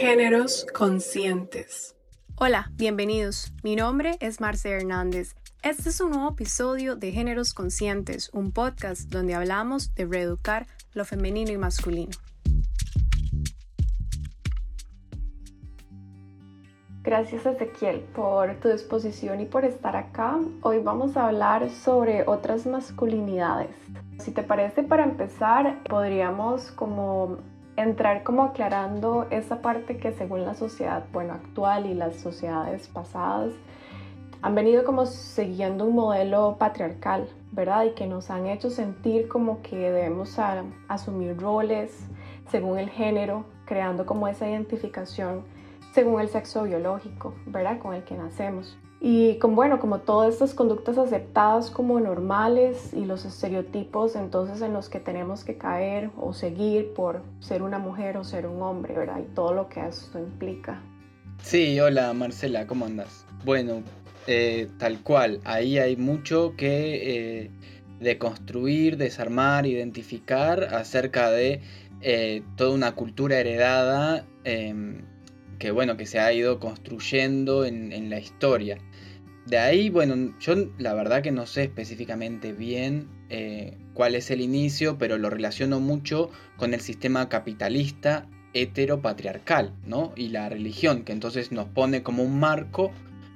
Géneros conscientes. Hola, bienvenidos. Mi nombre es Marce Hernández. Este es un nuevo episodio de Géneros Conscientes, un podcast donde hablamos de reeducar lo femenino y masculino. Gracias Ezequiel por tu disposición y por estar acá. Hoy vamos a hablar sobre otras masculinidades. Si te parece, para empezar, podríamos como entrar como aclarando esa parte que según la sociedad, bueno, actual y las sociedades pasadas, han venido como siguiendo un modelo patriarcal, ¿verdad? Y que nos han hecho sentir como que debemos asumir roles según el género, creando como esa identificación según el sexo biológico, ¿verdad? Con el que nacemos. Y con, bueno, como todas estas conductas aceptadas como normales y los estereotipos entonces en los que tenemos que caer o seguir por ser una mujer o ser un hombre, ¿verdad? Y todo lo que esto implica. Sí, hola Marcela, ¿cómo andas? Bueno, eh, tal cual, ahí hay mucho que eh, deconstruir, desarmar, identificar acerca de eh, toda una cultura heredada em, que bueno, que se ha ido construyendo en, la historia. De ahí, bueno, yo la verdad que no sé específicamente bien eh, cuál es el inicio, pero lo relaciono mucho con el sistema capitalista heteropatriarcal, ¿no? Y la religión, que entonces nos pone como un marco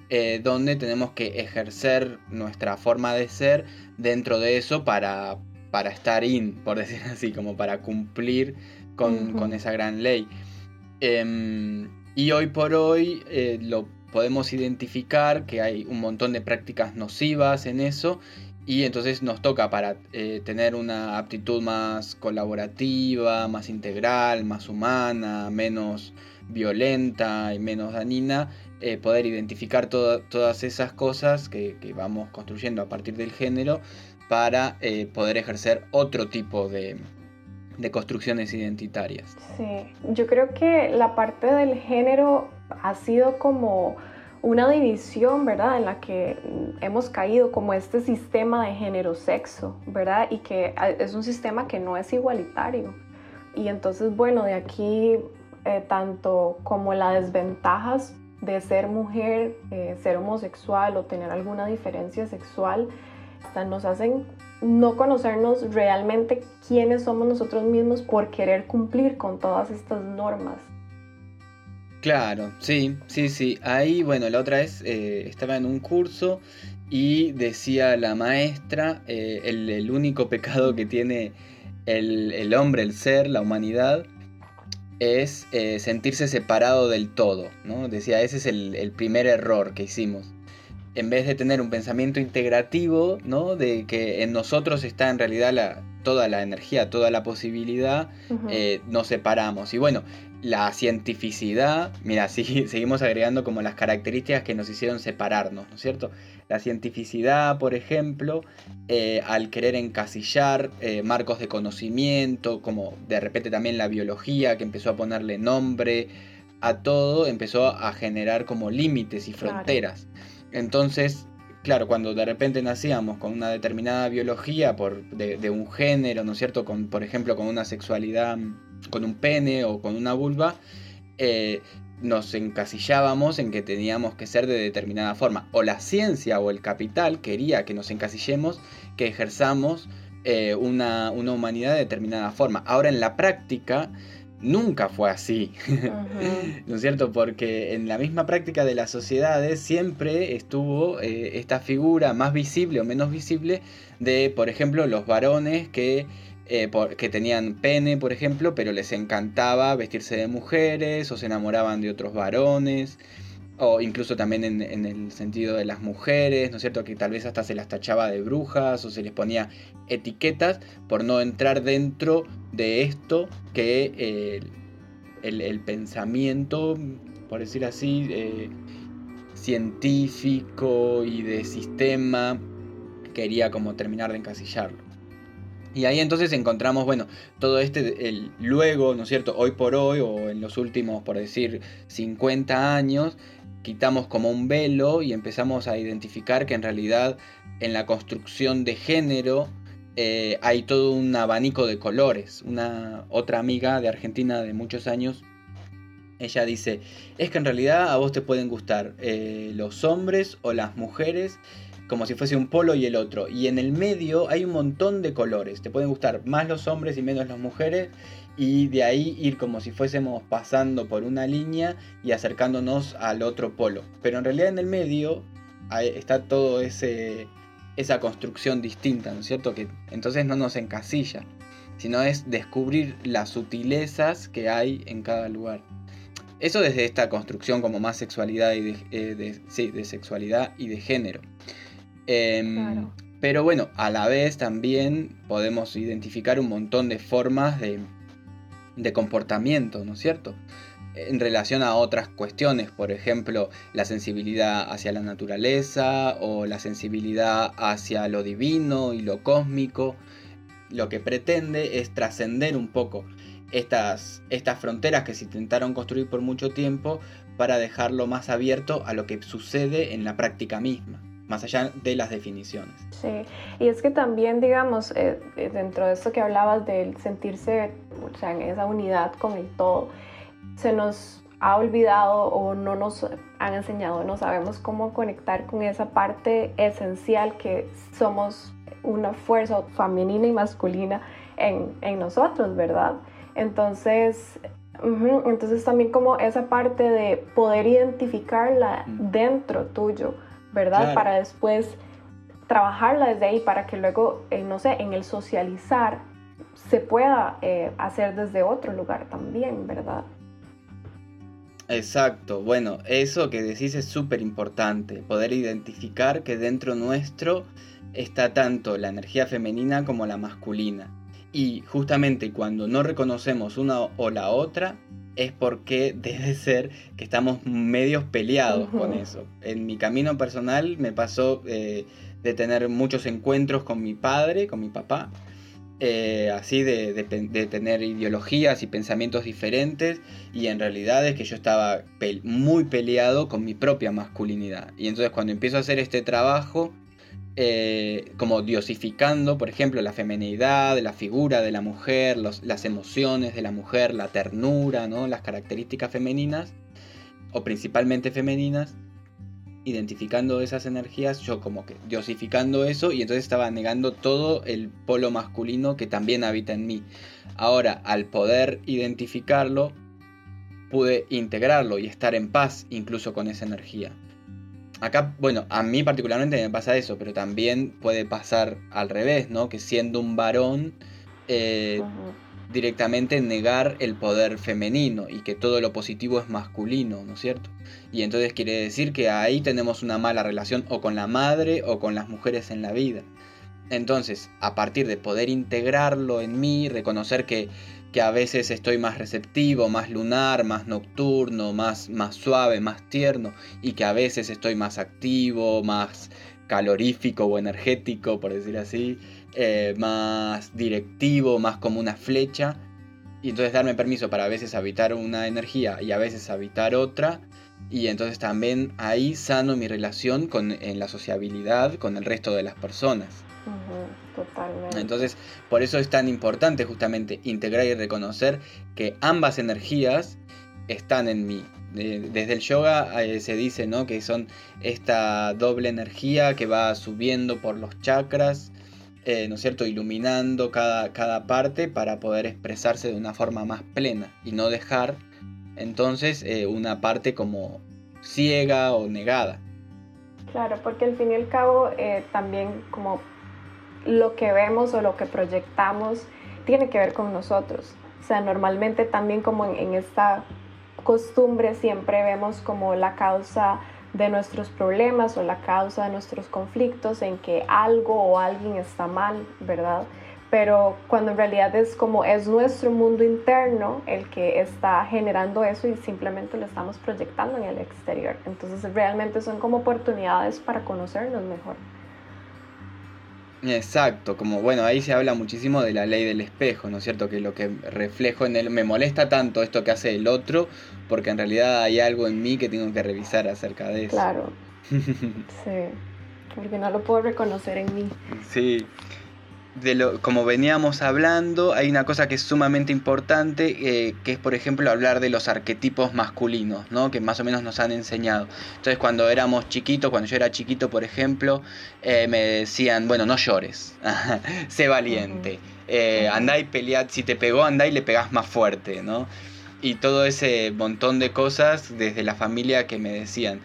eh, donde tenemos que ejercer nuestra forma de ser dentro de eso para, para estar in, por decir así, como para cumplir con, esa gran ley. Em, y hoy por hoy eh, lo podemos identificar que hay un montón de prácticas nocivas en eso y entonces nos toca para eh, tener una aptitud más colaborativa, más integral, más humana, menos violenta y menos dañina, eh, poder identificar todas esas cosas que, vamos construyendo a partir del género para poder ejercer otro tipo de, de construcciones identitarias. Sí, yo creo que la parte del género ha sido como una división, ¿verdad? En la que hemos caído como este sistema de género-sexo, ¿verdad? Y que es un sistema que no es igualitario. Y entonces, bueno, de aquí eh, tanto como las desventajas de ser mujer, eh, ser homosexual o tener alguna diferencia sexual, nos hacen no conocernos realmente quiénes somos nosotros mismos por querer cumplir con todas estas normas. Claro, sí, sí, sí. Ahí, bueno, la otra vez eh, estaba en un curso y decía la maestra, eh, el, único pecado que tiene el, hombre, el ser, la humanidad, es eh, sentirse separado del todo, ¿no? Decía, ese es el primer error que hicimos en vez de tener un pensamiento integrativo, ¿no? De que en nosotros está en realidad la, toda la energía, toda la posibilidad, eh, nos separamos. Y bueno, la cientificidad, mira, sí, seguimos agregando como las características que nos hicieron separarnos, ¿no es cierto? La cientificidad, por ejemplo, eh, al querer encasillar eh, marcos de conocimiento, como de repente también la biología, que empezó a ponerle nombre a todo, empezó a generar como límites y fronteras. Entonces, claro, cuando de repente nacíamos con una determinada biología por, de, un género, ¿no es cierto? Con, por ejemplo, con una sexualidad, con un pene o con una vulva, eh, nos encasillábamos en que teníamos que ser de determinada forma. O la ciencia o el capital quería que nos encasillemos, que ejerzamos eh, una, una humanidad de determinada forma. Ahora en la práctica nunca fue así, ¿no es cierto? Porque en la misma práctica de las sociedades siempre estuvo eh, esta figura más visible o menos visible de, por ejemplo, los varones que, eh, que tenían pene, por ejemplo, pero les encantaba vestirse de mujeres o se enamoraban de otros varones o incluso también en, el sentido de las mujeres, ¿no es cierto? Que tal vez hasta se las tachaba de brujas o se les ponía etiquetas por no entrar dentro de esto que eh, el, pensamiento, por decir así, eh, científico y de sistema quería como terminar de encasillarlo. Y ahí entonces encontramos, bueno, todo este, el luego, ¿no es cierto? Hoy por hoy, o en los últimos, por decir, 50 años, quitamos como un velo y empezamos a identificar que en realidad en la construcción de género eh, hay todo un abanico de colores. Una otra amiga de Argentina de muchos años ella dice, es que en realidad a vos te pueden gustar eh, los hombres o las mujeres como si fuese un polo y el otro. Y en el medio hay un montón de colores. Te pueden gustar más los hombres y menos las mujeres. Y de ahí ir como si fuésemos pasando por una línea y acercándonos al otro polo. Pero en realidad en el medio está todo ese esa construcción distinta, ¿no es cierto? Que entonces no nos encasilla, sino es descubrir las sutilezas que hay en cada lugar. Eso desde esta construcción como más sexualidad y de, eh, sí, de sexualidad y de género. Em, pero bueno, a la vez también podemos identificar un montón de formas de, de comportamiento, ¿no es cierto? En relación a otras cuestiones, por ejemplo, la sensibilidad hacia la naturaleza o la sensibilidad hacia lo divino y lo cósmico, lo que pretende es trascender un poco estas, estas fronteras que se intentaron construir por mucho tiempo para dejarlo más abierto a lo que sucede en la práctica misma, más allá de las definiciones. Sí, y es que también, digamos, eh, eh, dentro de esto que hablabas del sentirse o sea, en esa unidad con el todo, se nos ha olvidado o no nos han enseñado, no sabemos cómo conectar con esa parte esencial que somos una fuerza femenina y masculina en, en nosotros, ¿verdad? Entonces, entonces también como esa parte de poder identificarla dentro tuyo, ¿verdad? Para después trabajarla desde ahí para que luego, eh, no sé, en el socializar se pueda eh, hacer desde otro lugar también, ¿verdad? Exacto, bueno, eso que decís es súper importante, poder identificar que dentro nuestro está tanto la energía femenina como la masculina. Y justamente cuando no reconocemos una o la otra, es porque debe ser que estamos medios peleados con eso. En mi camino personal me pasó eh, de tener muchos encuentros con mi padre, con mi papá, eh, así de, de, tener ideologías y pensamientos diferentes y en realidad es que yo estaba muy peleado con mi propia masculinidad. Y entonces cuando empiezo a hacer este trabajo eh, como diosificando, por ejemplo, la femenidad, la figura de la mujer, las emociones de la mujer, la ternura, ¿no? las características femeninas, o principalmente femeninas, identificando esas energías, yo como que diosificando eso y entonces estaba negando todo el polo masculino que también habita en mí. Ahora, al poder identificarlo, pude integrarlo y estar en paz incluso con esa energía. Acá, bueno, a mí particularmente me pasa eso, pero también puede pasar al revés, ¿no? Que siendo un varón, eh, directamente negar el poder femenino y que todo lo positivo es masculino, ¿no es cierto? Y entonces quiere decir que ahí tenemos una mala relación o con la madre o con las mujeres en la vida. Entonces, a partir de poder integrarlo en mí, reconocer que que a veces estoy más receptivo, más lunar, más nocturno, más, más suave, más tierno, y que a veces estoy más activo, más calorífico o energético, por decir así, eh, más directivo, más como una flecha, y entonces darme permiso para a veces habitar una energía y a veces habitar otra, y entonces también ahí sano mi relación con, en la sociabilidad con el resto de las personas. Totalmente. Entonces, por eso es tan importante justamente integrar y reconocer que ambas energías están en mí. Desde el yoga eh, se dice ¿no? que son esta doble energía que va subiendo por los chakras, eh, ¿no es cierto? Iluminando cada, cada parte para poder expresarse de una forma más plena y no dejar entonces eh, una parte como ciega o negada. Claro, porque al fin y al cabo también como lo que vemos o lo que proyectamos tiene que ver con nosotros. O sea, normalmente también como en, esta costumbre siempre vemos como la causa de nuestros problemas o la causa de nuestros conflictos en que algo o alguien está mal, ¿verdad? Pero cuando en realidad es como es nuestro mundo interno el que está generando eso y simplemente lo estamos proyectando en el exterior. Entonces realmente son como oportunidades para conocernos mejor. Exacto, como bueno, ahí se habla muchísimo de la ley del espejo, ¿no es cierto? Que lo que reflejo en él me molesta tanto esto que hace el otro, porque en realidad hay algo en mí que tengo que revisar acerca de eso. Claro. sí, porque no lo puedo reconocer en mí. Sí. De lo, como veníamos hablando, hay una cosa que es sumamente importante, eh, que es por ejemplo hablar de los arquetipos masculinos, ¿no? que más o menos nos han enseñado. Entonces cuando éramos chiquitos, cuando yo era chiquito por ejemplo, eh, me decían, bueno, no llores, sé valiente, eh, andá y pelead, si te pegó, andá y le pegás más fuerte, ¿no? Y todo ese montón de cosas desde la familia que me decían.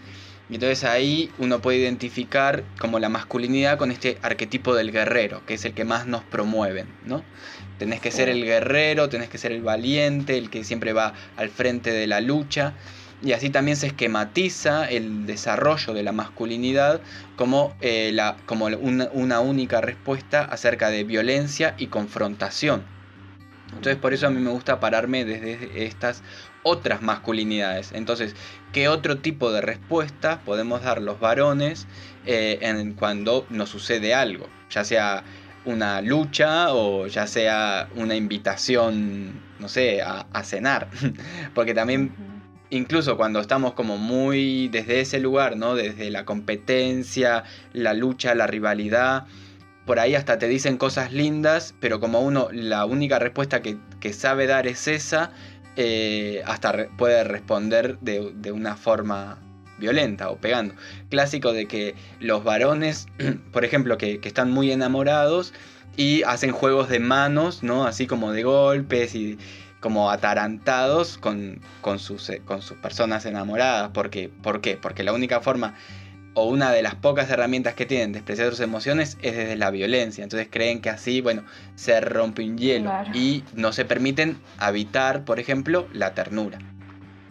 Y entonces ahí uno puede identificar como la masculinidad con este arquetipo del guerrero, que es el que más nos promueven, ¿no? Tenés que ser el guerrero, tenés que ser el valiente, el que siempre va al frente de la lucha. Y así también se esquematiza el desarrollo de la masculinidad como, eh, la, como una única respuesta acerca de violencia y confrontación. Entonces por eso a mí me gusta pararme desde estas otras masculinidades. Entonces, ¿qué otro tipo de respuesta podemos dar los varones eh, en cuando nos sucede algo? Ya sea una lucha o ya sea una invitación, no sé, a, a cenar. Porque también, incluso cuando estamos como muy desde ese lugar, ¿no? Desde la competencia, la lucha, la rivalidad por ahí hasta te dicen cosas lindas, pero como uno la única respuesta que, sabe dar es esa, eh, hasta puede responder de, una forma violenta o pegando. Clásico de que los varones, por ejemplo, que, están muy enamorados y hacen juegos de manos, ¿no? Así como de golpes y como atarantados con, con, sus, con sus personas enamoradas. Porque, ¿Por qué? Porque la única forma o una de las pocas herramientas que tienen de expresar sus emociones es desde la violencia. Entonces creen que así, bueno, se rompe un hielo y no se permiten habitar, por ejemplo, la ternura.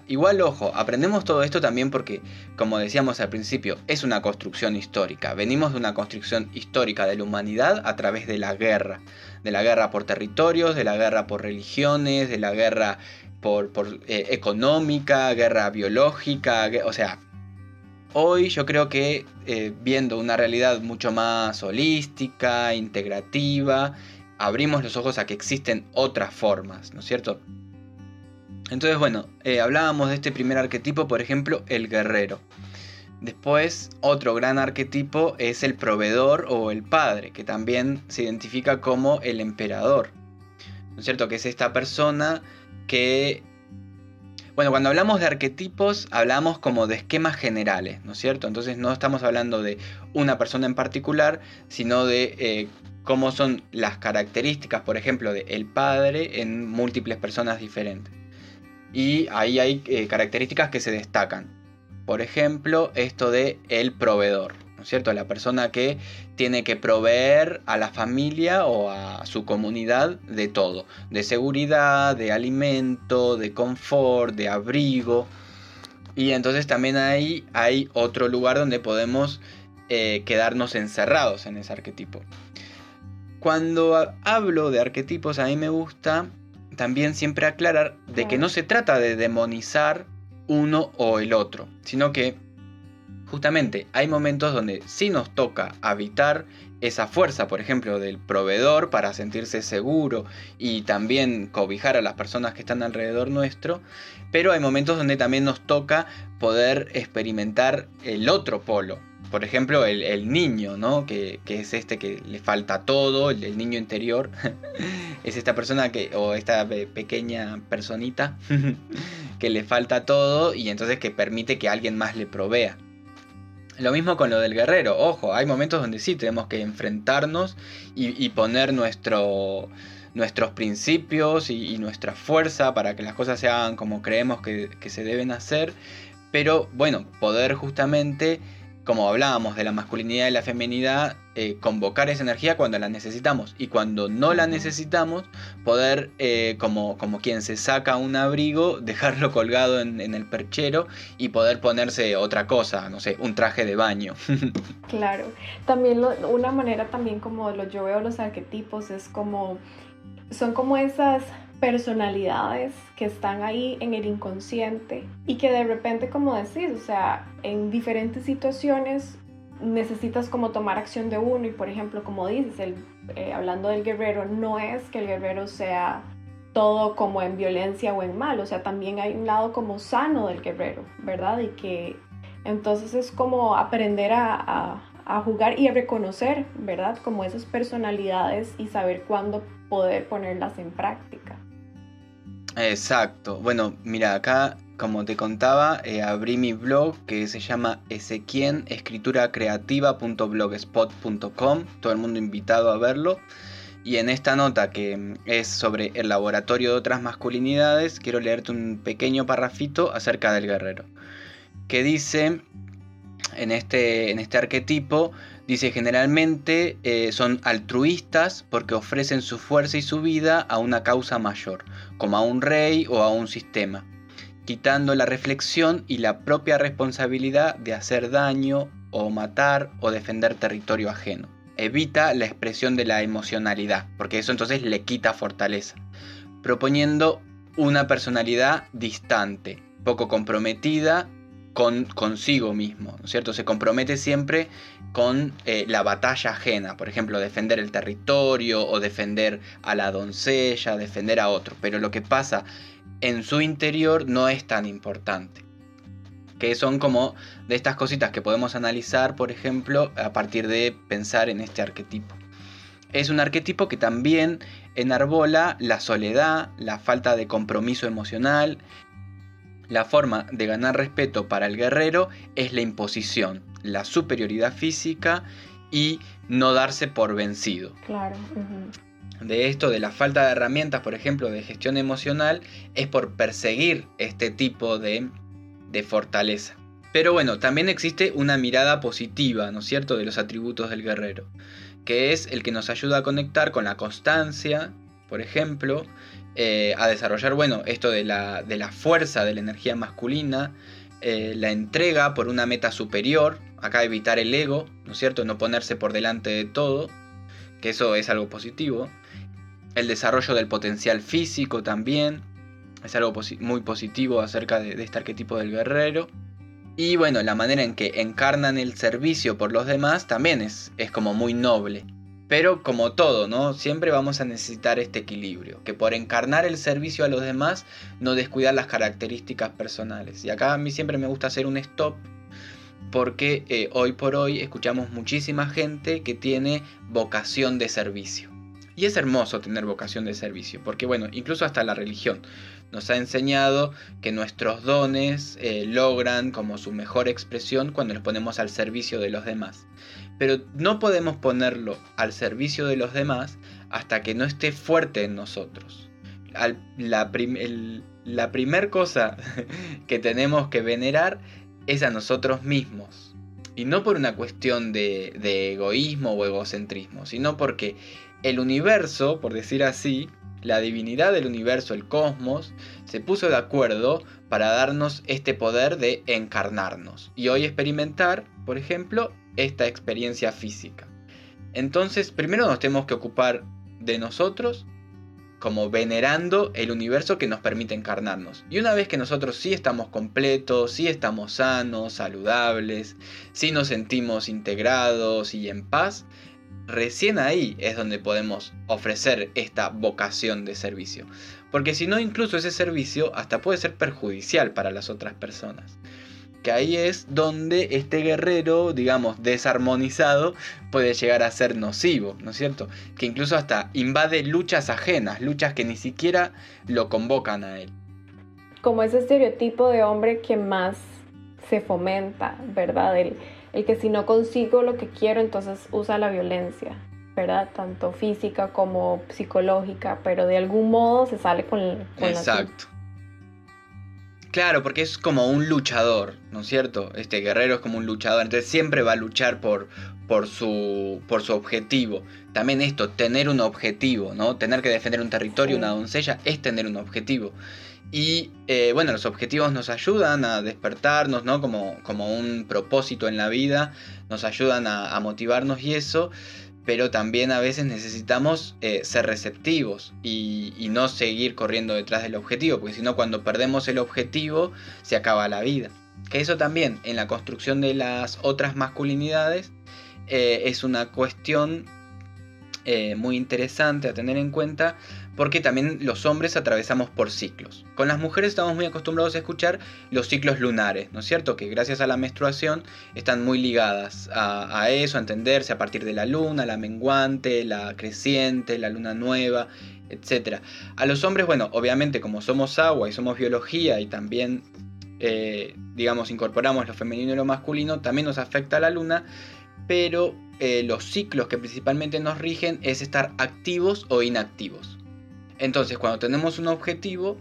Igual, ojo, aprendemos todo esto también porque, como decíamos al principio, es una construcción histórica. Venimos de una construcción histórica de la humanidad a través de la guerra. De la guerra por territorios, de la guerra por religiones, de la guerra por, eh, económica, guerra biológica, o sea, Hoy yo creo que eh, viendo una realidad mucho más holística, integrativa, abrimos los ojos a que existen otras formas, ¿no es cierto? Entonces, bueno, eh, hablábamos de este primer arquetipo, por ejemplo, el guerrero. Después, otro gran arquetipo es el proveedor o el padre, que también se identifica como el emperador. ¿No es cierto? Que es esta persona que bueno, cuando hablamos de arquetipos, hablamos como de esquemas generales, ¿no es cierto? Entonces no estamos hablando de una persona en particular, sino de eh, cómo son las características, por ejemplo, de el padre en múltiples personas diferentes. Y ahí hay eh, características que se destacan. Por ejemplo, esto de el proveedor. ¿No es cierto? La persona que tiene que proveer a la familia o a su comunidad de todo, de seguridad, de alimento, de confort, de abrigo. Y entonces también ahí hay otro lugar donde podemos eh, quedarnos encerrados en ese arquetipo. Cuando hablo de arquetipos, a mí me gusta también siempre aclarar de que no se trata de demonizar uno o el otro, sino que justamente hay momentos donde sí nos toca habitar esa fuerza, por ejemplo, del proveedor para sentirse seguro y también cobijar a las personas que están alrededor nuestro, pero hay momentos donde también nos toca poder experimentar el otro polo. Por ejemplo, el, niño, ¿no? Que, es este que le falta todo, el, el niño interior. es esta persona que, o esta pequeña personita que le falta todo y entonces que permite que alguien más le provea. Lo mismo con lo del guerrero. Ojo, hay momentos donde sí tenemos que enfrentarnos y, poner nuestro, nuestros principios y, nuestra fuerza para que las cosas se hagan como creemos que, que se deben hacer. Pero bueno, poder justamente como hablábamos de la masculinidad y la feminidad, eh, convocar esa energía cuando la necesitamos. Y cuando no la necesitamos, poder, eh, como, como quien se saca un abrigo, dejarlo colgado en, el perchero y poder ponerse otra cosa, no sé, un traje de baño. claro, también una manera también como lo, yo veo los arquetipos es como, son como esas personalidades que están ahí en el inconsciente y que de repente, como decís, o sea, en diferentes situaciones necesitas como tomar acción de uno y por ejemplo, como dices, el, eh, hablando del guerrero, no es que el guerrero sea todo como en violencia o en mal, o sea, también hay un lado como sano del guerrero, ¿verdad? Y que entonces es como aprender a, a jugar y a reconocer, ¿verdad? Como esas personalidades y saber cuándo poder ponerlas en práctica. Exacto. Bueno, mira, acá, como te contaba, eh, abrí mi blog que se llama esequien, escrituracreativa.blogspot.com. Todo el mundo invitado a verlo. Y en esta nota que es sobre el laboratorio de otras masculinidades, quiero leerte un pequeño parrafito acerca del guerrero. Que dice, en este, en este arquetipo, dice generalmente eh, son altruistas porque ofrecen su fuerza y su vida a una causa mayor, como a un rey o a un sistema, quitando la reflexión y la propia responsabilidad de hacer daño o matar o defender territorio ajeno. Evita la expresión de la emocionalidad, porque eso entonces le quita fortaleza, proponiendo una personalidad distante, poco comprometida con consigo mismo, ¿no es cierto? Se compromete siempre con eh, la batalla ajena, por ejemplo, defender el territorio o defender a la doncella, defender a otro, pero lo que pasa en su interior no es tan importante. Que son como de estas cositas que podemos analizar, por ejemplo, a partir de pensar en este arquetipo. Es un arquetipo que también enarbola la soledad, la falta de compromiso emocional, la forma de ganar respeto para el guerrero es la imposición, la superioridad física y no darse por vencido. Claro. De esto, de la falta de herramientas, por ejemplo, de gestión emocional, es por perseguir este tipo de, de fortaleza. Pero bueno, también existe una mirada positiva, ¿no es cierto?, de los atributos del guerrero, que es el que nos ayuda a conectar con la constancia, por ejemplo, eh, a desarrollar, bueno, esto de la, de la, fuerza de la energía masculina, eh, la entrega por una meta superior, acá evitar el ego, ¿no es cierto? No ponerse por delante de todo, que eso es algo positivo. El desarrollo del potencial físico también, es algo muy positivo acerca de, este arquetipo del guerrero. Y bueno, la manera en que encarnan el servicio por los demás también es, es como muy noble. Pero como todo, ¿no? Siempre vamos a necesitar este equilibrio, que por encarnar el servicio a los demás no descuidar las características personales. Y acá a mí siempre me gusta hacer un stop porque eh, hoy por hoy escuchamos muchísima gente que tiene vocación de servicio. Y es hermoso tener vocación de servicio, porque bueno, incluso hasta la religión nos ha enseñado que nuestros dones eh, logran como su mejor expresión cuando los ponemos al servicio de los demás. Pero no podemos ponerlo al servicio de los demás hasta que no esté fuerte en nosotros. la, primera cosa que tenemos que venerar es a nosotros mismos. Y no por una cuestión de egoísmo o egocentrismo, sino porque el universo, por decir así, la divinidad del universo, el cosmos, se puso de acuerdo para darnos este poder de encarnarnos y hoy experimentar, por ejemplo, esta experiencia física. Entonces, primero nos tenemos que ocupar de nosotros, como venerando el universo que nos permite encarnarnos. Y una vez que nosotros sí estamos completos, sí estamos sanos, saludables, sí nos sentimos integrados y en paz, recién ahí es donde podemos ofrecer esta vocación de servicio. Porque si no, incluso ese servicio hasta puede ser perjudicial para las otras personas. Que ahí es donde este guerrero, digamos, desarmonizado, puede llegar a ser nocivo, ¿no es cierto? Que incluso hasta invade luchas ajenas, luchas que ni siquiera lo convocan a él. Como ese estereotipo de hombre que más se fomenta, ¿verdad? El, el que si no consigo lo que quiero, entonces usa la violencia, ¿verdad? Tanto física como psicológica, pero de algún modo se sale con, con Exacto. Claro, porque es como un luchador, ¿no es cierto? Este guerrero es como un luchador, entonces siempre va a luchar por, por, su, por su objetivo. También esto, tener un objetivo, ¿no? Tener que defender un territorio, una doncella, es tener un objetivo. Y eh, bueno, los objetivos nos ayudan a despertarnos, ¿no? Como, como un propósito en la vida, nos ayudan a, motivarnos y eso, pero también a veces necesitamos eh, ser receptivos y, no seguir corriendo detrás del objetivo, porque si no, cuando perdemos el objetivo, se acaba la vida. Que eso también, en la construcción de las otras masculinidades, eh, es una cuestión muy interesante a tener en cuenta porque también los hombres atravesamos por ciclos. Con las mujeres estamos muy acostumbrados a escuchar los ciclos lunares, ¿no es cierto? Que gracias a la menstruación están muy ligadas a, eso, a entenderse a partir de la luna, la menguante, la creciente, la luna nueva, etc. A los hombres, bueno, obviamente como somos agua y somos biología y también, eh, digamos, incorporamos lo femenino y lo masculino, también nos afecta la luna, pero eh, los ciclos que principalmente nos rigen es estar activos o inactivos. Entonces, cuando tenemos un objetivo,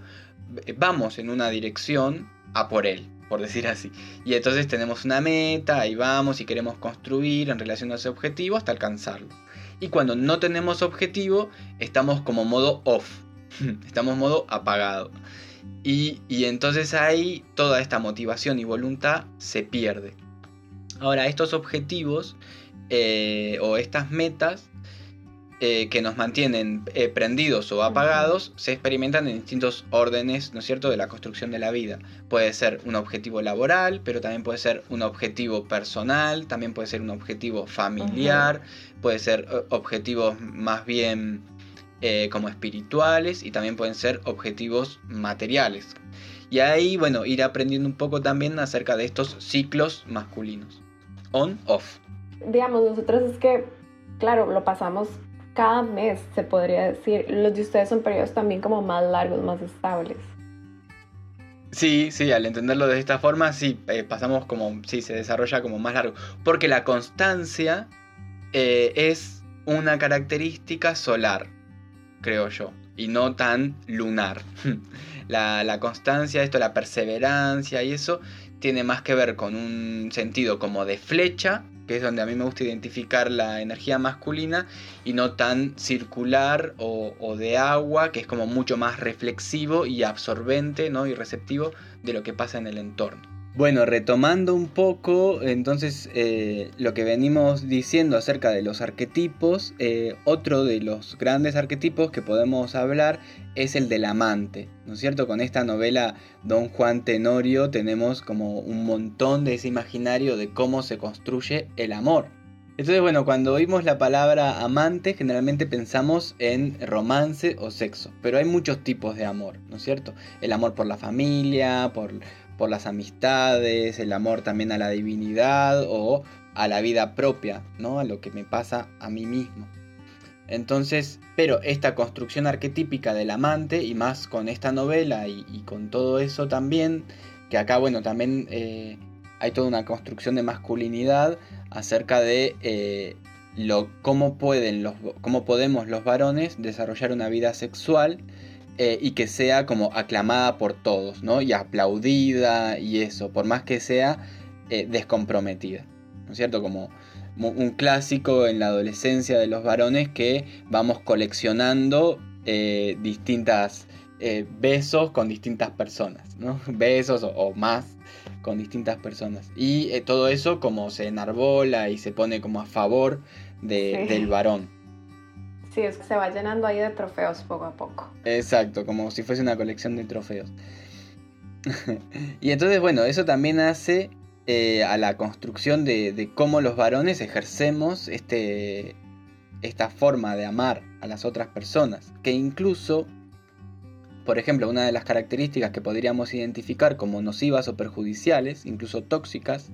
eh, vamos en una dirección a por él, por decir así. Y entonces tenemos una meta, ahí vamos y queremos construir en relación a ese objetivo hasta alcanzarlo. Y cuando no tenemos objetivo, estamos como modo off, estamos modo apagado. Y, entonces ahí toda esta motivación y voluntad se pierde. Ahora, estos objetivos eh, o estas metas eh, que nos mantienen eh, prendidos o apagados se experimentan en distintos órdenes, ¿no es cierto?, de la construcción de la vida. Puede ser un objetivo laboral, pero también puede ser un objetivo personal, también puede ser un objetivo familiar, puede ser eh, objetivos más bien como espirituales y también pueden ser objetivos materiales. Y ahí, bueno, ir aprendiendo un poco también acerca de estos ciclos masculinos. On, off. Digamos, nosotros es que, claro, lo pasamos cada mes, se podría decir. Los de ustedes son periodos también como más largos, más estables. Sí, sí, al entenderlo de esta forma, sí, eh, pasamos como, sí, se desarrolla como más largo. Porque la constancia eh, es una característica solar, creo yo, y no tan lunar. la, la constancia, esto, la perseverancia y eso, tiene más que ver con un sentido como de flecha que es donde a mí me gusta identificar la energía masculina y no tan circular o, de agua, que es como mucho más reflexivo y absorbente ¿no? y receptivo de lo que pasa en el entorno. Bueno, retomando un poco, entonces eh, lo que venimos diciendo acerca de los arquetipos, eh, otro de los grandes arquetipos que podemos hablar es el del amante, ¿no es cierto? Con esta novela Don Juan Tenorio tenemos como un montón de ese imaginario de cómo se construye el amor. Entonces, bueno, cuando oímos la palabra amante, generalmente pensamos en romance o sexo, pero hay muchos tipos de amor, ¿no es cierto? El amor por la familia, por por las amistades, el amor también a la divinidad o a la vida propia, ¿no? A lo que me pasa a mí mismo. Entonces, pero esta construcción arquetípica del amante, y más con esta novela y, con todo eso también, que acá, bueno, también eh, hay toda una construcción de masculinidad acerca de eh, lo, cómo, pueden cómo podemos los varones desarrollar una vida sexual eh, y que sea como aclamada por todos, ¿no? Y aplaudida y eso, por más que sea eh, descomprometida, ¿no es cierto? Como un clásico en la adolescencia de los varones que vamos coleccionando eh, distintas besos con distintas personas, ¿no? Besos o, más con distintas personas. Y todo eso como se enarbola y se pone como a favor del varón. Sí, es que se va llenando ahí de trofeos poco a poco. Exacto, como si fuese una colección de trofeos. y entonces, bueno, eso también hace eh, a la construcción de, cómo los varones ejercemos este, esta forma de amar a las otras personas. Que incluso, por ejemplo, una de las características que podríamos identificar como nocivas o perjudiciales, incluso tóxicas,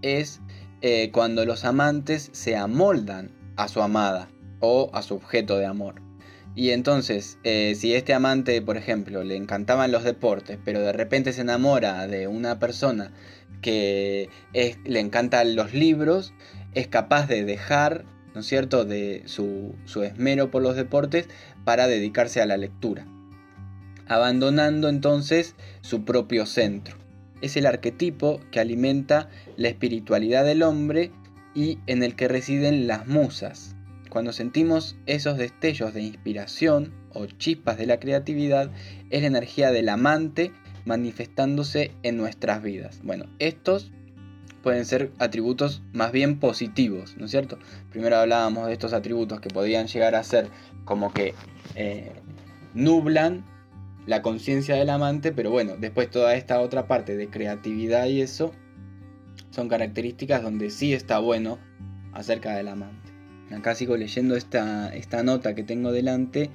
es eh, cuando los amantes se amoldan a su amada o a su objeto de amor. Y entonces, eh, si este amante, por ejemplo, le encantaban los deportes, pero de repente se enamora de una persona que le encantan los libros, es capaz de dejar, ¿no es cierto?, de su, su esmero por los deportes para dedicarse a la lectura, abandonando entonces su propio centro. Es el arquetipo que alimenta la espiritualidad del hombre y en el que residen las musas, cuando sentimos esos destellos de inspiración o chispas de la creatividad, es la energía del amante manifestándose en nuestras vidas. Bueno, estos pueden ser atributos más bien positivos, ¿no es cierto? Primero hablábamos de estos atributos que podrían llegar a ser como que eh, nublan la conciencia del amante, pero bueno, después toda esta otra parte de creatividad y eso son características donde sí está bueno acerca del amante. Acá sigo leyendo esta, esta nota que tengo delante.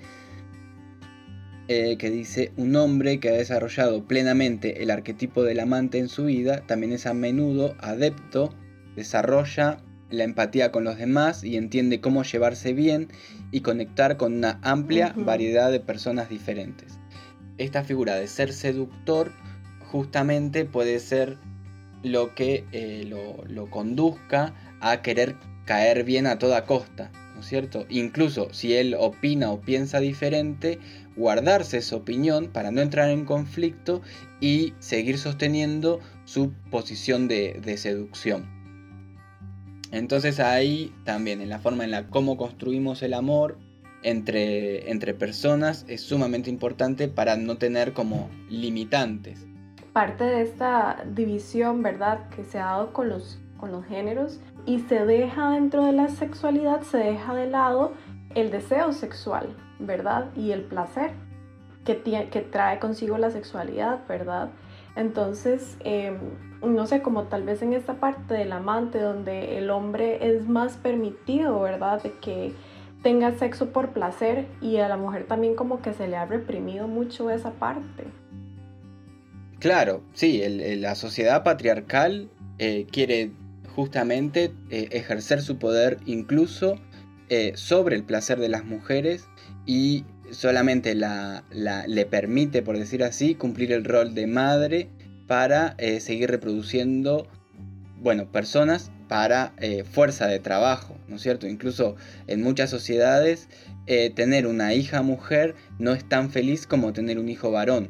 eh, que dice, un hombre que ha desarrollado plenamente el arquetipo del amante en su vida, también es a menudo adepto, desarrolla la empatía con los demás y entiende cómo llevarse bien y conectar con una amplia variedad de personas diferentes. Esta figura de ser seductor justamente puede ser lo que eh, lo, lo conduzca a querer caer bien a toda costa, ¿no es cierto? Incluso si él opina o piensa diferente, guardarse esa opinión para no entrar en conflicto y seguir sosteniendo su posición de, seducción. Entonces ahí también en la forma en la cómo construimos el amor entre, entre personas es sumamente importante para no tener como limitantes. Parte de esta división, ¿verdad? Que se ha dado con los, con los géneros y se deja dentro de la sexualidad, se deja de lado el deseo sexual, ¿verdad? Y el placer que, que trae consigo la sexualidad, ¿verdad? Entonces, em, no sé, como tal vez en esta parte del amante donde el hombre es más permitido, ¿verdad? De que tenga sexo por placer y a la mujer también como que se le ha reprimido mucho esa parte. Claro, sí, la sociedad patriarcal eh, quiere justamente eh, ejercer su poder incluso eh, sobre el placer de las mujeres y solamente la, le permite, por decir así, cumplir el rol de madre para eh, seguir reproduciendo, bueno, personas para fuerza de trabajo, ¿no es cierto? Incluso en muchas sociedades tener una hija mujer no es tan feliz como tener un hijo varón.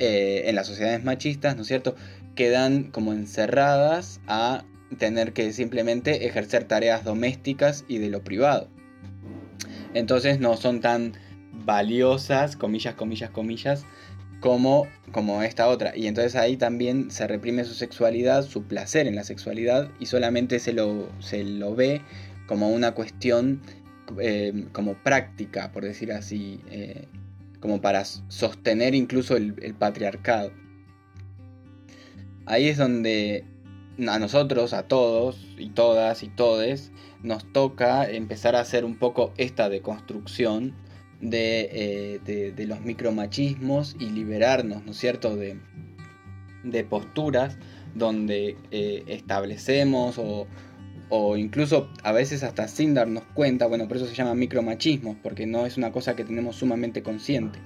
en las sociedades machistas, ¿no es cierto? Quedan como encerradas a tener que simplemente ejercer tareas domésticas y de lo privado. Entonces no son tan valiosas, comillas, comillas, comillas, como, como esta otra. Y entonces ahí también se reprime su sexualidad, su placer en la sexualidad, y solamente se lo, se lo ve como una cuestión eh, como práctica, por decir así, eh, como para sostener incluso el, el patriarcado. Ahí es donde a nosotros, a todos y todas y todes, nos toca empezar a hacer un poco esta deconstrucción de, eh, de, los micromachismos y liberarnos, ¿no es cierto?, de, de posturas donde eh, establecemos o, o, incluso a veces hasta sin darnos cuenta, bueno, por eso se llama micromachismos, porque no es una cosa que tenemos sumamente consciente.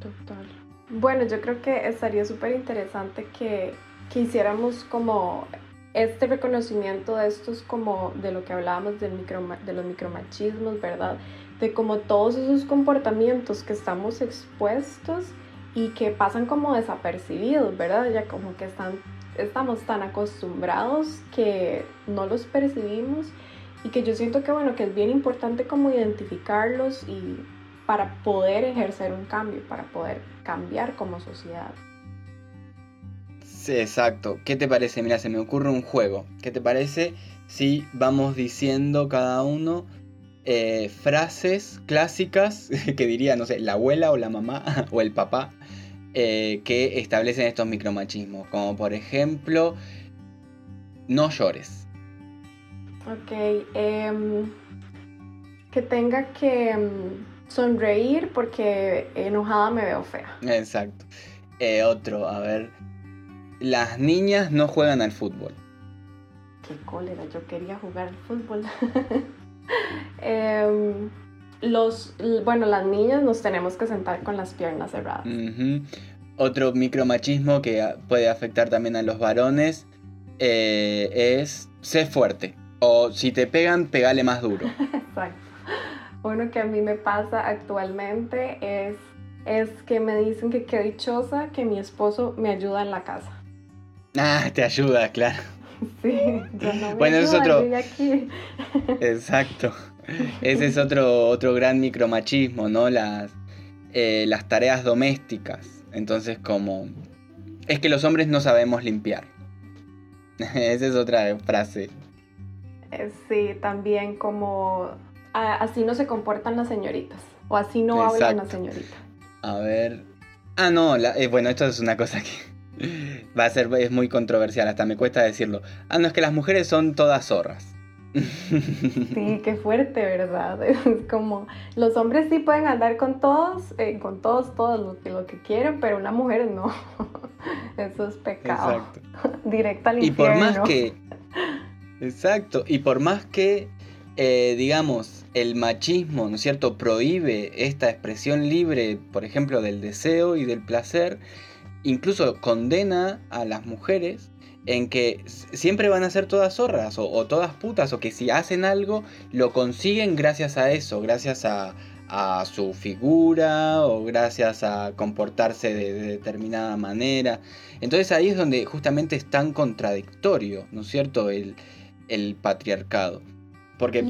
total. Bueno, yo creo que estaría súper interesante que que hiciéramos como este reconocimiento de estos como de lo que hablábamos del micro, de los micromachismos, ¿verdad? De como todos esos comportamientos que estamos expuestos y que pasan como desapercibidos, ¿verdad? Ya como que están, estamos tan acostumbrados que no los percibimos y que yo siento que bueno, que es bien importante como identificarlos y para poder ejercer un cambio, para poder cambiar como sociedad. Sí, exacto. ¿Qué te parece? Mira, se me ocurre un juego. ¿Qué te parece si vamos diciendo cada uno eh, frases clásicas que diría, no sé, la abuela o la mamá o el papá eh, que establecen estos micromachismos? Como por ejemplo, no llores. Ok. Em, que tenga que em, sonreír porque enojada me veo fea. Exacto. Eh, otro, a ver las niñas no juegan al fútbol. Qué cólera, yo quería jugar al fútbol. Em, los, bueno, las niñas nos tenemos que sentar con las piernas cerradas. Otro micromachismo que puede afectar también a los varones eh, es ser fuerte. O si te pegan, pegale más duro. Exacto. Uno que a mí me pasa actualmente es, es que me dicen que qué dichosa que mi esposo me ayuda en la casa. Ah, te ayuda, claro. Sí, yo no bueno, es otro. Exacto. Ese es otro, otro gran micromachismo, ¿no? Las, eh, las tareas domésticas. Entonces, como. Es que los hombres no sabemos limpiar. Esa es otra frase. Eh, sí, también como. así no se comportan las señoritas. O así no hablan las señoritas. A ver. Ah, no, eh, bueno, esto es una cosa que Va a ser, es muy controversial, hasta me cuesta decirlo. Ah, no, es que las mujeres son todas zorras. Sí, qué fuerte, ¿verdad? Es como los hombres sí pueden andar con todos, eh, con todos, todos lo que, lo que quieren, pero una mujer no. Eso es pecado. Exacto. Directa al infierno. Y por más que. Exacto. Y por más que, eh, digamos, el machismo, ¿no es cierto?, prohíbe esta expresión libre, por ejemplo, del deseo y del placer, incluso condena a las mujeres en que siempre van a ser todas zorras o, todas putas o que si hacen algo lo consiguen gracias a eso, gracias a, su figura o gracias a comportarse de, determinada manera. Entonces ahí es donde justamente es tan contradictorio, ¿no es cierto?, el, patriarcado. Porque...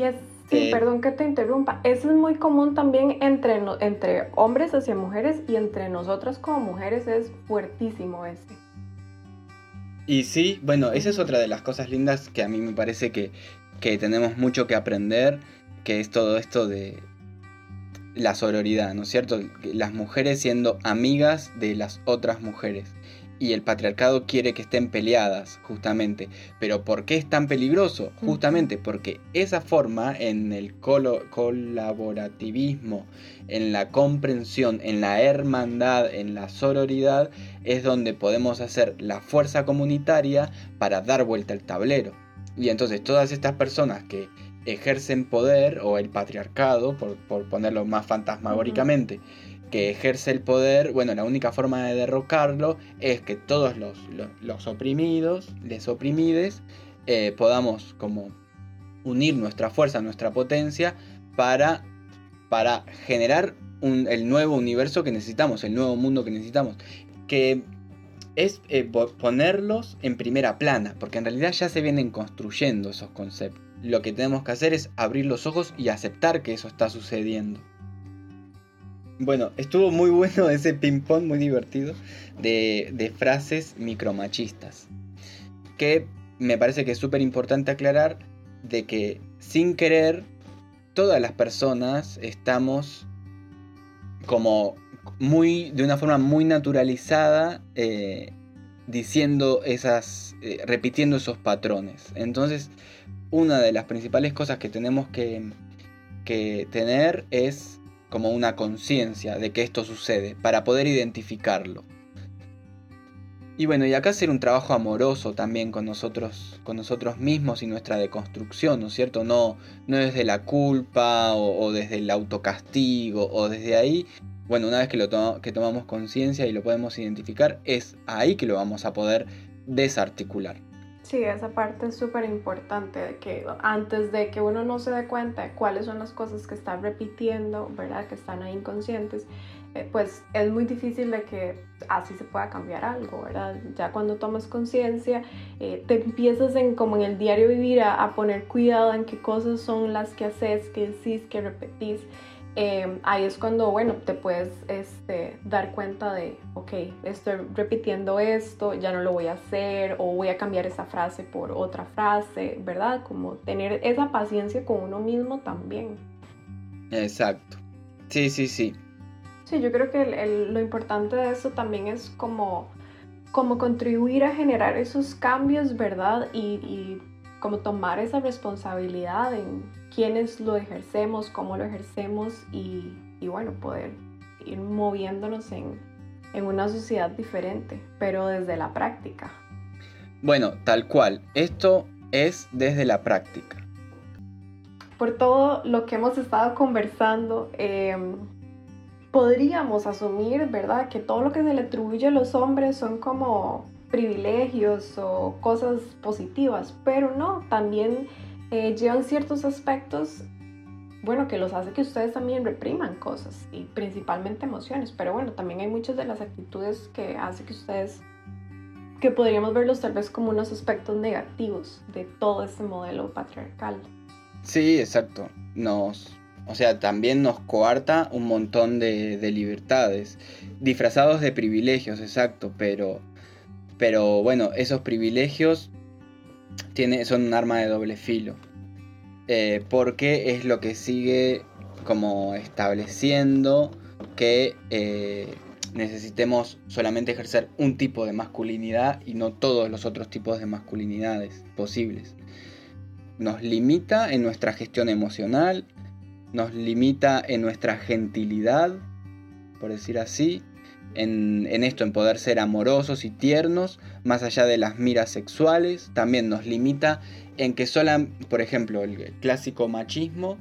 sí, eh, perdón que te interrumpa. Eso es muy común también entre, entre hombres hacia mujeres y entre nosotras como mujeres es fuertísimo este. Y sí, bueno, esa es otra de las cosas lindas que a mí me parece que, que tenemos mucho que aprender, que es todo esto de la sororidad, ¿no es cierto? Las mujeres siendo amigas de las otras mujeres y el patriarcado quiere que estén peleadas, justamente. Pero ¿por qué es tan peligroso? Justamente porque esa forma en el colaborativismo, en la comprensión, en la hermandad, en la sororidad, es donde podemos hacer la fuerza comunitaria para dar vuelta al tablero. Y entonces todas estas personas que ejercen poder, o el patriarcado, por, ponerlo más fantasmagóricamente, que ejerce el poder, bueno, la única forma de derrocarlo es que todos los, los, oprimidos, les oprimides, eh, podamos como unir nuestra fuerza, nuestra potencia para, para generar el nuevo universo que necesitamos, el nuevo mundo que necesitamos. Que es eh, ponerlos en primera plana, porque en realidad ya se vienen construyendo esos conceptos. Lo que tenemos que hacer es abrir los ojos y aceptar que eso está sucediendo. Bueno, estuvo muy bueno ese ping-pong, muy divertido, de, frases micromachistas. Que me parece que es súper importante aclarar de que sin querer, todas las personas estamos como muy, de una forma muy naturalizada, eh, diciendo esas, eh, repitiendo esos patrones. Entonces, una de las principales cosas que tenemos que, que tener es como una conciencia de que esto sucede, para poder identificarlo. Y bueno, y acá hacer un trabajo amoroso también con nosotros, con nosotros mismos y nuestra deconstrucción, ¿no es cierto? No, no desde la culpa o, desde el autocastigo o desde ahí. Bueno, una vez que, lo que tomamos conciencia y lo podemos identificar, es ahí que lo vamos a poder desarticular. Sí, esa parte es súper importante, de que antes de que uno no se dé cuenta cuáles son las cosas que está repitiendo, ¿verdad? Que están ahí inconscientes, eh, pues es muy difícil de que así se pueda cambiar algo, ¿verdad? Ya cuando tomas conciencia, eh, te empiezas en, como en el diario vivir a, a, poner cuidado en qué cosas son las que haces, que decís, que repetís. Em, ahí es cuando, bueno, te puedes este, dar cuenta de, ok, estoy repitiendo esto, ya no lo voy a hacer o voy a cambiar esa frase por otra frase, ¿verdad? Como tener esa paciencia con uno mismo también. Exacto. Sí, sí, sí. Sí, yo creo que lo importante de eso también es como, como contribuir a generar esos cambios, ¿verdad? Y, y como tomar esa responsabilidad en quiénes lo ejercemos, cómo lo ejercemos y, bueno, poder ir moviéndonos en, en una sociedad diferente, pero desde la práctica. Bueno, tal cual, esto es desde la práctica. Por todo lo que hemos estado conversando, em, podríamos asumir, ¿verdad?, que todo lo que se le atribuye a los hombres son como privilegios o cosas positivas, pero no, también eh, llevan ciertos aspectos, bueno, que los hace que ustedes también repriman cosas y principalmente emociones, pero bueno, también hay muchas de las actitudes que hace que ustedes, que podríamos verlos tal vez como unos aspectos negativos de todo este modelo patriarcal. Sí, exacto. Nos, o sea, también nos coarta un montón de, de libertades, disfrazados de privilegios, exacto, pero, pero bueno, esos privilegios tiene, son un arma de doble filo. Eh, porque es lo que sigue como estableciendo que eh, necesitemos solamente ejercer un tipo de masculinidad y no todos los otros tipos de masculinidades posibles. nos limita en nuestra gestión emocional, nos limita en nuestra gentilidad, por decir así, en, esto, en poder ser amorosos y tiernos, más allá de las miras sexuales, también nos limita en que sola, por ejemplo, el clásico machismo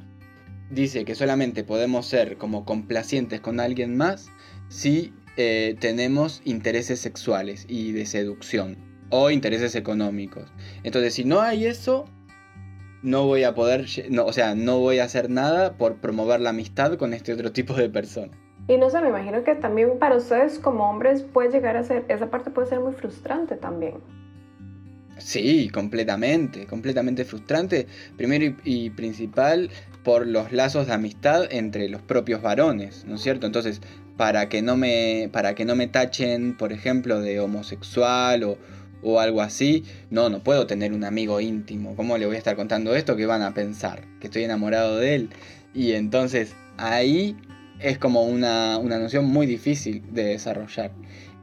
dice que solamente podemos ser como complacientes con alguien más si eh, tenemos intereses sexuales y de seducción o intereses económicos. Entonces, si no hay eso, no voy a poder, no, o sea, no voy a hacer nada por promover la amistad con este otro tipo de personas. Y no sé, me imagino que también para ustedes como hombres puede llegar a ser, esa parte puede ser muy frustrante también. Sí, completamente, completamente frustrante. Primero y, principal por los lazos de amistad entre los propios varones, ¿no es cierto? Entonces, para que no me, para que no me tachen, por ejemplo, de homosexual o, o algo así, no, no puedo tener un amigo íntimo. ¿Cómo le voy a estar contando esto? ¿Qué van a pensar? Que estoy enamorado de él. Y entonces ahí es como una, noción muy difícil de desarrollar.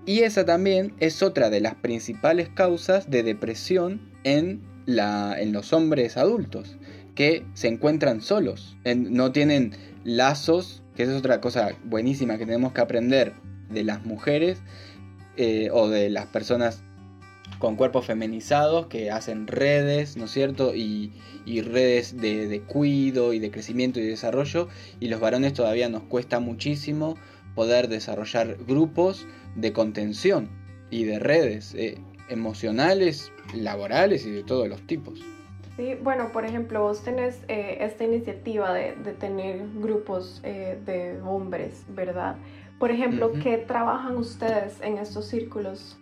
Y esa también es otra de las principales causas de depresión en, la, en los hombres adultos, que se encuentran solos, no tienen lazos, que esa es otra cosa buenísima que tenemos que aprender de las mujeres eh, o de las personas con cuerpos feminizados que hacen redes, ¿no es cierto? Y, redes de, de, cuido y de crecimiento y desarrollo. Y los varones todavía nos cuesta muchísimo poder desarrollar grupos de contención y de redes eh, emocionales, laborales y de todos los tipos. Sí, bueno, por ejemplo, vos tenés eh, esta iniciativa de, tener grupos eh, de hombres, ¿verdad? Por ejemplo, ¿qué trabajan ustedes en estos círculos?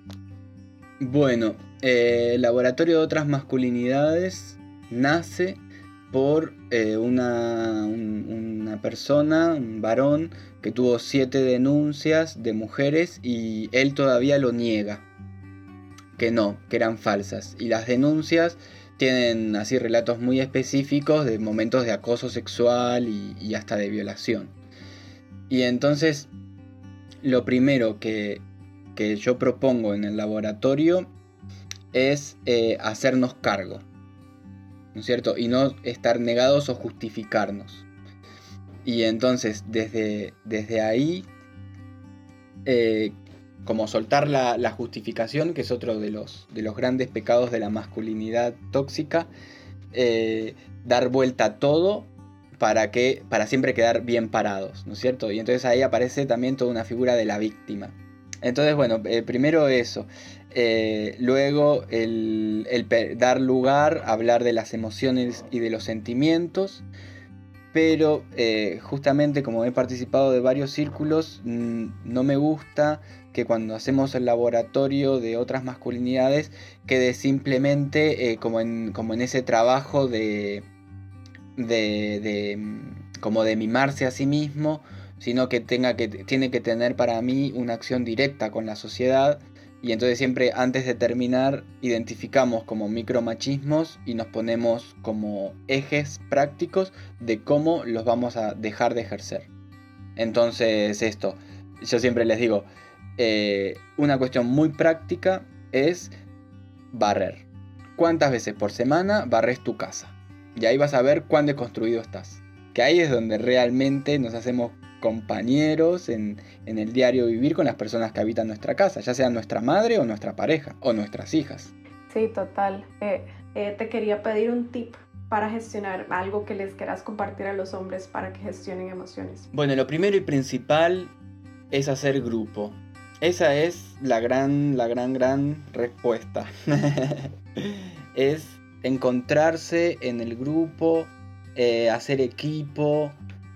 Bueno, eh, el Laboratorio de otras masculinidades nace por eh, una, una, persona, un varón, que tuvo siete denuncias de mujeres y él todavía lo niega, que no, que eran falsas. Y las denuncias tienen así relatos muy específicos de momentos de acoso sexual y hasta de violación. Y entonces, lo primero que, que yo propongo en el laboratorio es eh, hacernos cargo, ¿no es cierto? Y no estar negados o justificarnos. Y entonces desde, desde ahí, eh, como soltar la, justificación, que es otro de los, de los grandes pecados de la masculinidad tóxica, eh, dar vuelta a todo para que para siempre quedar bien parados, ¿no es cierto? Y entonces ahí aparece también toda una figura de la víctima. Entonces, bueno, eh, primero eso. Eh, luego el, dar lugar a hablar de las emociones y de los sentimientos. Pero eh, justamente como he participado de varios círculos, mm, no me gusta que cuando hacemos el laboratorio de otras masculinidades quede simplemente como, en, como en ese trabajo de, de, de, mm, como de mimarse a sí mismo sino que, tenga que tiene que tener para mí una acción directa con la sociedad y entonces siempre antes de terminar identificamos como micromachismos y nos ponemos como ejes prácticos de cómo los vamos a dejar de ejercer. Entonces esto, yo siempre les digo, eh, una cuestión muy práctica es barrer. ¿Cuántas veces por semana barres tu casa? Y ahí vas a ver cuán deconstruido estás. Que ahí es donde realmente nos hacemos compañeros en, el diario vivir con las personas que habitan nuestra casa, ya sea nuestra madre o nuestra pareja o nuestras hijas. Sí, total. Eh, eh, te quería pedir un tip para gestionar algo que les quieras compartir a los hombres para que gestionen emociones. Bueno, lo primero y principal es hacer grupo. Esa es la gran, la gran, gran respuesta. es encontrarse en el grupo, eh, hacer equipo,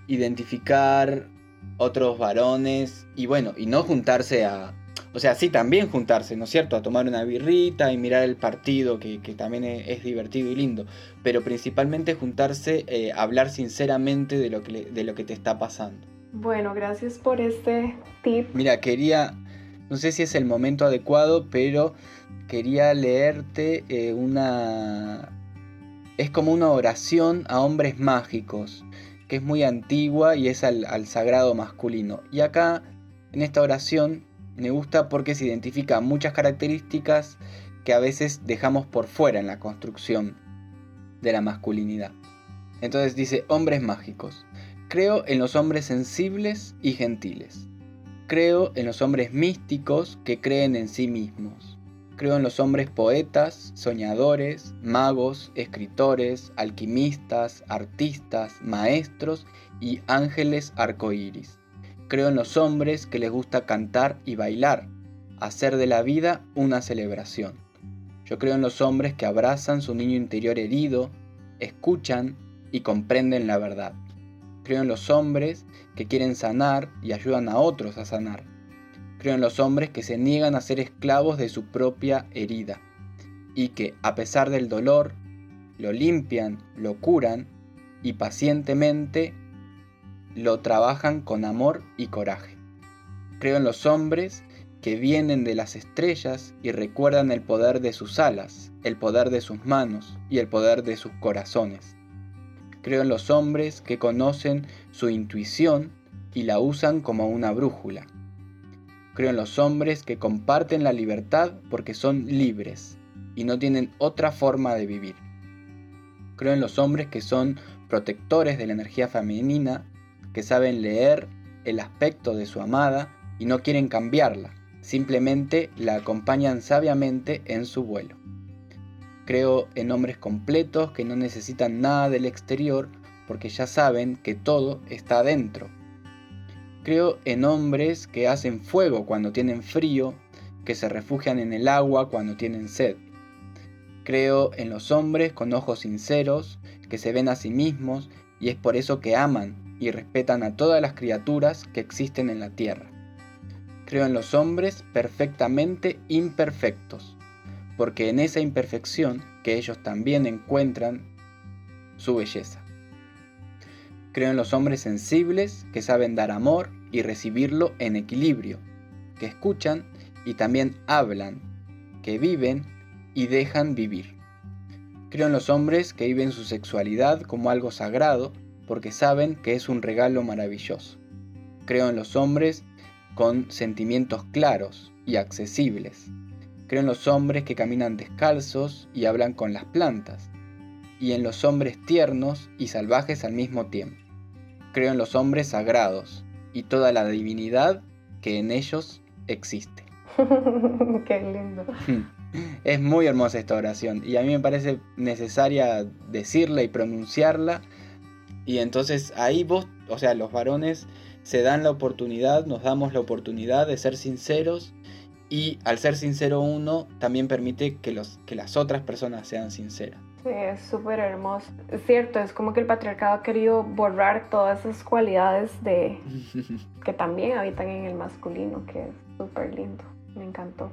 identificar otros varones y bueno, y no juntarse a... O sea, sí, también juntarse, ¿no es cierto? A tomar una birrita y mirar el partido, que, también es, divertido y lindo. Pero principalmente juntarse eh, hablar sinceramente de lo, que de lo que te está pasando. Bueno, gracias por este tip. Mira, quería, no sé si es el momento adecuado, pero quería leerte eh, una... Es como una oración a hombres mágicos que es muy antigua y es al, sagrado masculino. Y acá, en esta oración, me gusta porque se identifica muchas características que a veces dejamos por fuera en la construcción de la masculinidad. Entonces dice, hombres mágicos. Creo en los hombres sensibles y gentiles. Creo en los hombres místicos que creen en sí mismos. Creo en los hombres poetas, soñadores, magos, escritores, alquimistas, artistas, maestros y ángeles arcoíris. Creo en los hombres que les gusta cantar y bailar, hacer de la vida una celebración. Yo creo en los hombres que abrazan su niño interior herido, escuchan y comprenden la verdad. Creo en los hombres que quieren sanar y ayudan a otros a sanar. Creo en los hombres que se niegan a ser esclavos de su propia herida y que, a pesar del dolor, lo limpian, lo curan y pacientemente lo trabajan con amor y coraje. Creo en los hombres que vienen de las estrellas y recuerdan el poder de sus alas, el poder de sus manos y el poder de sus corazones. Creo en los hombres que conocen su intuición y la usan como una brújula. Creo en los hombres que comparten la libertad porque son libres y no tienen otra forma de vivir. Creo en los hombres que son protectores de la energía femenina, que saben leer el aspecto de su amada y no quieren cambiarla, simplemente la acompañan sabiamente en su vuelo. Creo en hombres completos que no necesitan nada del exterior porque ya saben que todo está adentro. Creo en hombres que hacen fuego cuando tienen frío, que se refugian en el agua cuando tienen sed. Creo en los hombres con ojos sinceros, que se ven a sí mismos y es por eso que aman y respetan a todas las criaturas que existen en la tierra. Creo en los hombres perfectamente imperfectos, porque en esa imperfección que ellos también encuentran su belleza. Creo en los hombres sensibles que saben dar amor y recibirlo en equilibrio, que escuchan y también hablan, que viven y dejan vivir. Creo en los hombres que viven su sexualidad como algo sagrado porque saben que es un regalo maravilloso. Creo en los hombres con sentimientos claros y accesibles, Creo en los hombres que caminan descalzos y hablan con las plantas, y en los hombres tiernos y salvajes al mismo tiempo. Creo en los hombres sagrados y toda la divinidad que en ellos existe. Qué lindo. Es muy hermosa esta oración y a mí me parece necesaria decirla y pronunciarla. Y entonces ahí vos, o sea, los varones se dan la oportunidad, nos damos la oportunidad de ser sinceros y al ser sincero uno, también permite que, los, que las otras personas sean sinceras. Sí, es súper hermoso. Es cierto, es como que el patriarcado ha querido borrar todas esas cualidades de que también habitan en el masculino, que es súper lindo. Me encantó.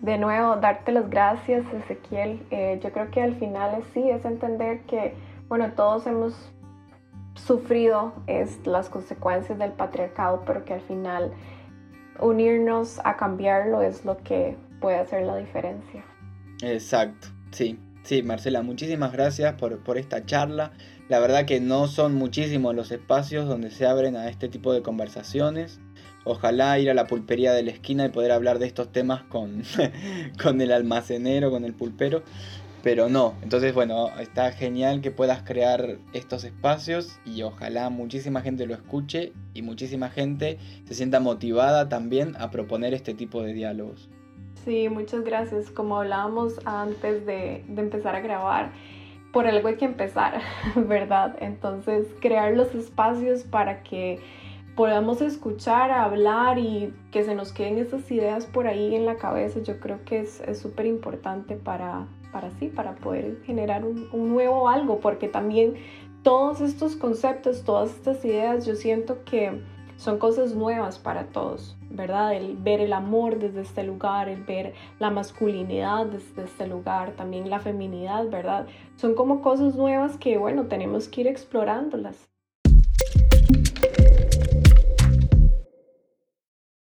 De nuevo, darte las gracias, Ezequiel. Eh, yo creo que al final sí, es entender que, bueno, todos hemos sufrido es, las consecuencias del patriarcado, pero que al final unirnos a cambiarlo es lo que puede hacer la diferencia. Exacto, sí. Sí, Marcela, muchísimas gracias por, por, esta charla. La verdad que no son muchísimos los espacios donde se abren a este tipo de conversaciones. Ojalá ir a la pulpería de la esquina y poder hablar de estos temas con, con el almacenero, con el pulpero pero no. Entonces, bueno, está genial que puedas crear estos espacios y ojalá muchísima gente lo escuche y muchísima gente se sienta motivada también a proponer este tipo de diálogos. Sí, muchas gracias. Como hablábamos antes de, de empezar a grabar, por algo hay que empezar, ¿verdad? Entonces, crear los espacios para que podamos escuchar, hablar y que se nos queden esas ideas por ahí en la cabeza, yo creo que es súper importante para, para sí, para poder generar un, nuevo algo, porque también todos estos conceptos, todas estas ideas, yo siento que son cosas nuevas para todos, ¿verdad? El ver el amor desde este lugar, el ver la masculinidad desde este lugar, también la feminidad, ¿verdad? Son como cosas nuevas que, bueno, tenemos que ir explorándolas.